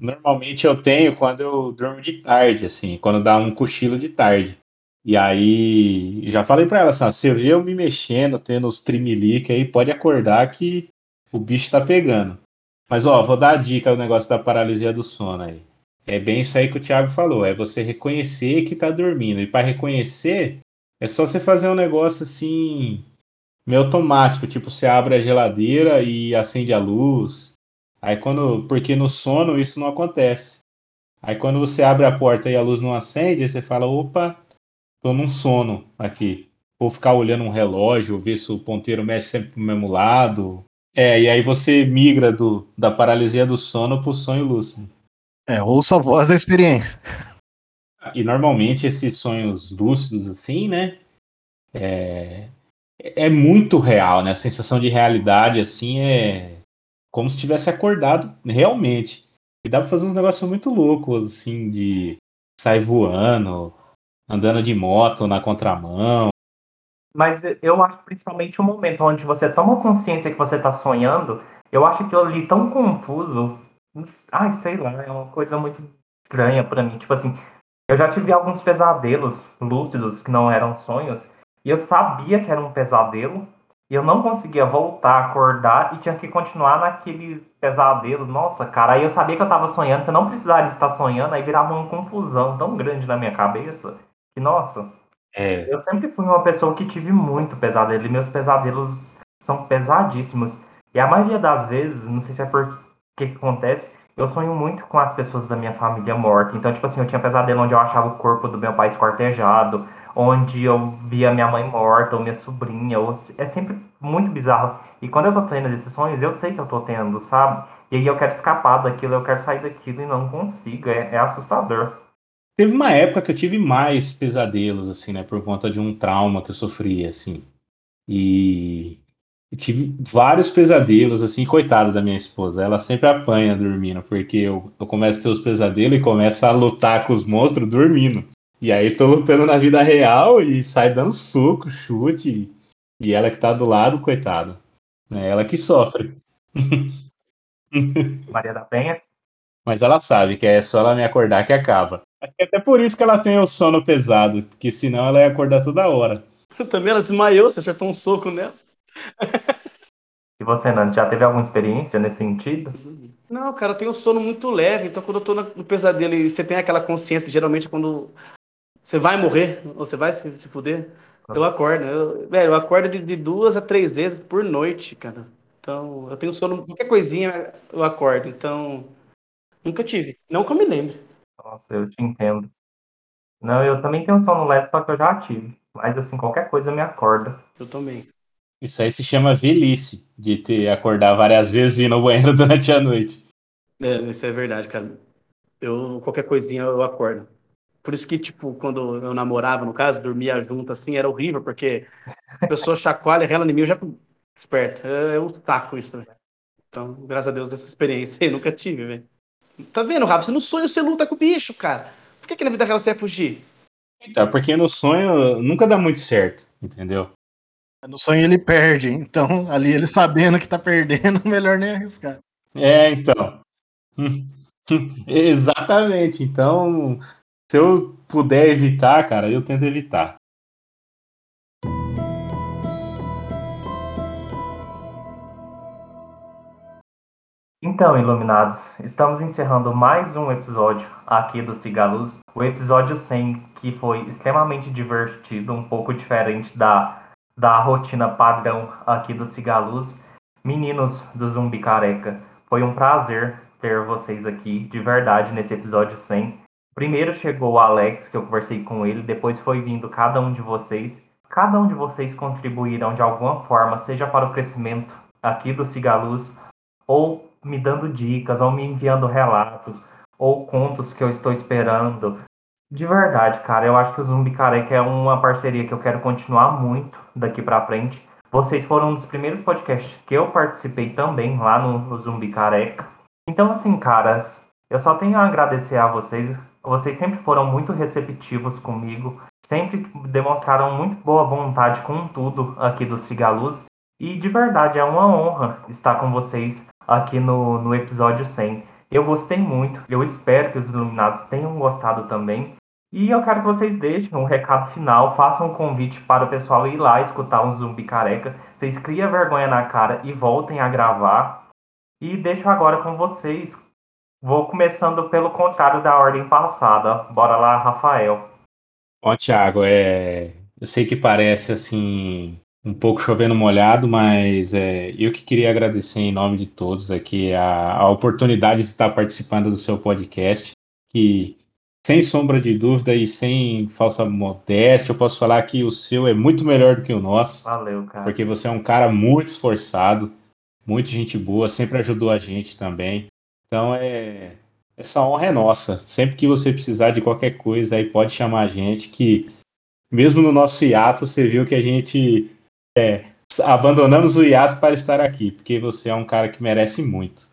Speaker 4: normalmente eu tenho quando eu durmo de tarde, assim, quando dá um cochilo de tarde. E aí, já falei pra ela assim, você vê eu me mexendo, tendo os trimelique aí, pode acordar que o bicho tá pegando. Mas ó, vou dar a dica do negócio da paralisia do sono aí. É bem isso aí que o Thiago falou, é você reconhecer que tá dormindo. E para reconhecer, é só você fazer um negócio assim, meio automático, tipo você abre a geladeira e acende a luz. Aí quando, porque no sono isso não acontece. Aí quando você abre a porta e a luz não acende, você fala, opa, tô num sono aqui. Vou ficar olhando um relógio, ver se o ponteiro mexe sempre pro mesmo lado. É, e aí você migra do, da paralisia do sono pro sonho lúcido.
Speaker 2: É, ouça a voz da experiência.
Speaker 4: E normalmente esses sonhos lúcidos, assim, né? É, é muito real, né? A sensação de realidade, assim, é como se tivesse acordado realmente. E dá pra fazer uns negócios muito loucos, assim, de sair voando, andando de moto na contramão.
Speaker 1: Mas eu acho principalmente o momento onde você toma consciência que você tá sonhando, eu acho aquilo ali tão confuso. Ai, sei lá, é uma coisa muito estranha pra mim. Tipo assim, Eu já tive alguns pesadelos lúcidos que não eram sonhos, e eu sabia que era um pesadelo, e eu não conseguia voltar a acordar e tinha que continuar naquele pesadelo. Nossa, cara, aí eu sabia que eu tava sonhando, que eu não precisaria estar sonhando, aí virava uma confusão tão grande na minha cabeça que, nossa,
Speaker 4: É,
Speaker 1: eu sempre fui uma pessoa que tive muito pesadelo, e meus pesadelos são pesadíssimos. E a maioria das vezes, não sei se é por que acontece, eu sonho muito com as pessoas da minha família mortas. Então, tipo assim, eu tinha pesadelo onde eu achava o corpo do meu pai esquartejado, onde eu via minha mãe morta, ou minha sobrinha, ou... é sempre muito bizarro. E quando eu tô tendo esses sonhos, eu sei que eu tô tendo, sabe? E aí eu quero escapar daquilo, eu quero sair daquilo e não consigo. É, é assustador.
Speaker 4: Teve uma época que eu tive mais pesadelos, assim, né? Por conta de um trauma que eu sofri, assim. E eu tive vários pesadelos, assim, coitada da minha esposa. Ela sempre apanha dormindo, porque eu, eu começo a ter os pesadelos e começo a lutar com os monstros dormindo. E aí tô lutando na vida real e sai dando soco, chute. E ela que tá do lado, coitado. É ela que sofre.
Speaker 1: Maria da Penha.
Speaker 4: Mas ela sabe que é só ela me acordar que acaba. Acho que é até por isso que ela tem o sono pesado, porque senão ela ia acordar toda hora.
Speaker 3: Também ela desmaiou, você acertou um soco nela.
Speaker 1: E você, Nando, já teve alguma experiência nesse sentido?
Speaker 3: Não, cara, eu tenho um sono muito leve, então quando eu tô no pesadelo e você tem aquela consciência que geralmente é quando você vai morrer, ou você vai se, se fuder, eu acordo. Eu, velho, eu acordo de, de duas a três vezes por noite, cara. Então, eu tenho sono, qualquer coisinha eu acordo. Então, nunca tive. Não que eu me lembre.
Speaker 1: Nossa, eu te entendo. Não, eu também tenho sono leve, só que eu já tive. Mas assim, qualquer coisa me acorda.
Speaker 3: Eu também.
Speaker 4: Isso aí se chama velhice, de ter acordar várias vezes e ir no banheiro durante a noite.
Speaker 3: É, isso é verdade, cara. Eu, qualquer coisinha eu acordo. Por isso que, tipo, quando eu namorava, no caso, dormia junto assim, era horrível, porque a pessoa chacoalha, rela em mim, eu já esperto. Um saco isso, velho. Então, graças a Deus, essa experiência aí nunca tive, velho. Tá vendo, Rafa? Você no sonho você luta com o bicho, cara. Por que, que na vida real você ia fugir?
Speaker 4: Então, porque no sonho nunca dá muito certo, entendeu?
Speaker 2: No sonho ele perde, então ali ele sabendo que tá perdendo, melhor nem arriscar.
Speaker 4: É, então. Exatamente. Então, se eu puder evitar, cara, eu tento evitar.
Speaker 1: Então, iluminados, estamos encerrando mais um episódio aqui do Cigaluz, o episódio 100, que foi extremamente divertido, um pouco diferente da, da rotina padrão aqui do Cigaluz. Meninos do Zumbi Careca, foi um prazer ter vocês aqui, de verdade, nesse episódio 100. Primeiro chegou o Alex, que eu conversei com ele, depois foi vindo cada um de vocês. Cada um de vocês contribuíram de alguma forma, seja para o crescimento aqui do Cigaluz, ou me dando dicas, ou me enviando relatos, ou contos que eu estou esperando. De verdade, cara, eu acho que o Zumbi Careca é uma parceria que eu quero continuar muito daqui pra frente. Vocês foram um dos primeiros podcasts que eu participei também lá no, no Zumbi Careca. Então, assim, caras, eu só tenho a agradecer a vocês. Vocês sempre foram muito receptivos comigo, sempre demonstraram muito boa vontade com tudo aqui do Cigaluz. E de verdade, é uma honra estar com vocês aqui no, no episódio 100. Eu gostei muito, eu espero que os iluminados tenham gostado também. E eu quero que vocês deixem um recado final, façam um convite para o pessoal ir lá escutar um zumbi careca. Vocês criem vergonha na cara e voltem a gravar. E deixo agora com vocês. Vou começando pelo contrário da ordem passada. Bora lá, Rafael.
Speaker 4: Ó, Thiago, é... eu sei que parece assim um pouco chovendo molhado, mas é, eu que queria agradecer em nome de todos aqui a, a oportunidade de estar participando do seu podcast, que sem sombra de dúvida e sem falsa modéstia, eu posso falar que o seu é muito melhor do que o nosso,
Speaker 1: Valeu, cara.
Speaker 4: porque você é um cara muito esforçado, muito gente boa, sempre ajudou a gente também. Então é essa honra é nossa. Sempre que você precisar de qualquer coisa, aí pode chamar a gente que mesmo no nosso hiato, você viu que a gente é, abandonamos o hiato para estar aqui, porque você é um cara que merece muito.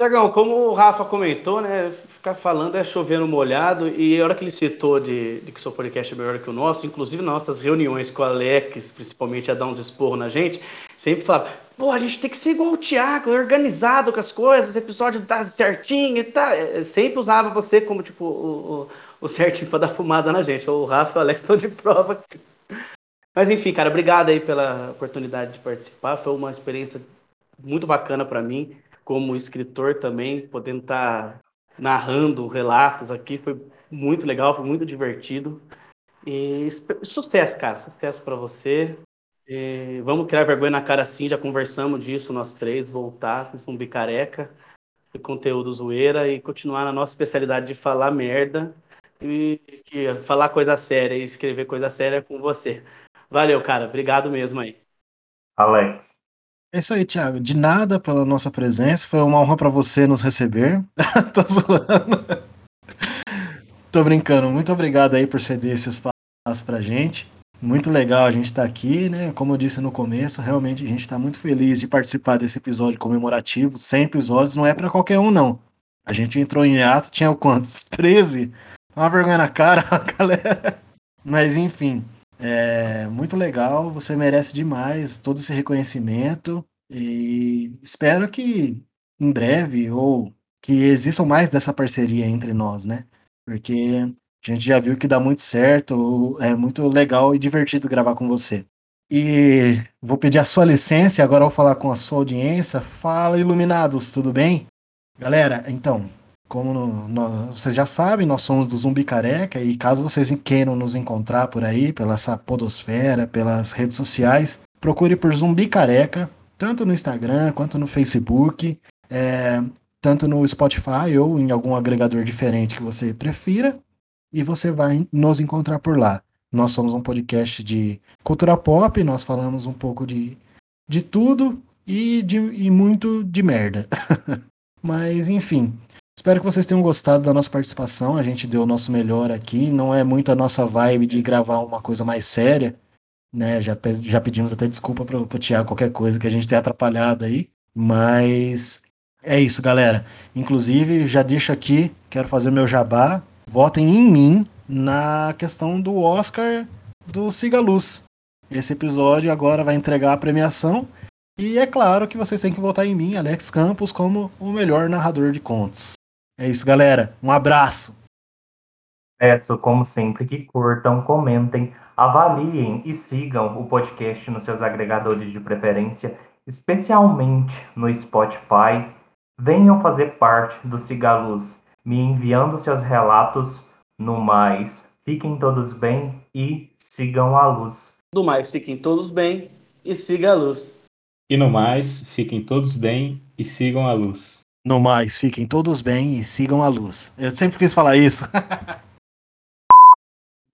Speaker 3: Tiagão, como o Rafa comentou, né? Ficar falando é chovendo molhado, e a hora que ele citou de, de que o seu podcast é melhor que o nosso, inclusive nossas reuniões com o Alex, principalmente a dar uns esporros na gente, sempre falava, pô, a gente tem que ser igual o Thiago, organizado com as coisas, episódio tá certinho e tá. Sempre usava você como, tipo, o, o, o certinho para dar fumada na gente. O Rafa e o Alex estão de prova. Mas enfim, cara, obrigado aí pela oportunidade de participar. Foi uma experiência muito bacana para mim como escritor também, podendo estar tá narrando relatos aqui, foi muito legal, foi muito divertido. E sucesso, cara, sucesso para você. E vamos criar vergonha na cara sim, já conversamos disso nós três, voltar um bicareca, conteúdo zoeira e continuar na nossa especialidade de falar merda e, e falar coisa séria e escrever coisa séria com você. Valeu, cara, obrigado mesmo aí.
Speaker 1: Alex,
Speaker 2: é isso aí, Thiago. De nada pela nossa presença. Foi uma honra para você nos receber. Tô zoando. Tô brincando. Muito obrigado aí por ceder esse espaço pra gente. Muito legal a gente estar tá aqui, né? Como eu disse no começo, realmente a gente está muito feliz de participar desse episódio comemorativo. 100 episódios não é para qualquer um, não. A gente entrou em ato, tinha quantos? 13? Uma vergonha na cara, galera. Mas enfim, é muito legal, você merece demais todo esse reconhecimento e espero que em breve ou que existam mais dessa parceria entre nós, né? Porque a gente já viu que dá muito certo, é muito legal e divertido gravar com você. E vou pedir a sua licença, agora vou falar com a sua audiência. Fala, iluminados, tudo bem? Galera, então, como no, no, vocês já sabem, nós somos do Zumbi Careca e caso vocês queiram nos encontrar por aí, pela essa podosfera, pelas redes sociais, procure por Zumbi Careca, tanto no Instagram quanto no Facebook, é, tanto no Spotify ou em algum agregador diferente que você prefira, e você vai nos encontrar por lá. Nós somos um podcast de cultura pop, nós falamos um pouco de, de tudo e, de, e muito de merda. Mas enfim, Espero que vocês tenham gostado da nossa participação. A gente deu o nosso melhor aqui. Não é muito a nossa vibe de gravar uma coisa mais séria. Né? Já, já pedimos até desculpa pro, pro Thiago qualquer coisa que a gente tenha atrapalhado aí. Mas é isso, galera. Inclusive, já deixo aqui, quero fazer meu jabá. Votem em mim na questão do Oscar do Siga Luz. Esse episódio agora vai entregar a premiação. E é claro que vocês têm que votar em mim, Alex Campos, como o melhor narrador de contos. É isso, galera. Um abraço.
Speaker 1: Peço, como sempre, que curtam, comentem, avaliem e sigam o podcast nos seus agregadores de preferência, especialmente no Spotify. Venham fazer parte do Cigaluz, me enviando seus relatos. No mais, fiquem todos bem e sigam a luz.
Speaker 3: No mais, fiquem todos bem e sigam a luz.
Speaker 4: E no mais, fiquem todos bem e sigam a luz.
Speaker 2: No mais, fiquem todos bem e sigam a luz. Eu sempre quis falar isso.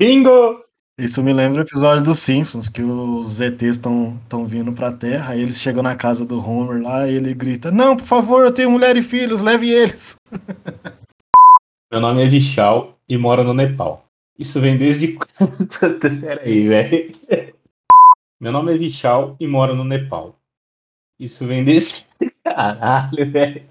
Speaker 4: Bingo!
Speaker 2: Isso me lembra o episódio dos Simpsons, que os ETs estão vindo pra Terra, aí eles chegam na casa do Homer lá e ele grita: Não, por favor, eu tenho mulher e filhos, leve eles.
Speaker 4: Meu nome é Vishal e moro no Nepal. Isso vem desde quando? Peraí, velho. Meu nome é Vishal e moro no Nepal. Isso vem desde. Caralho, velho.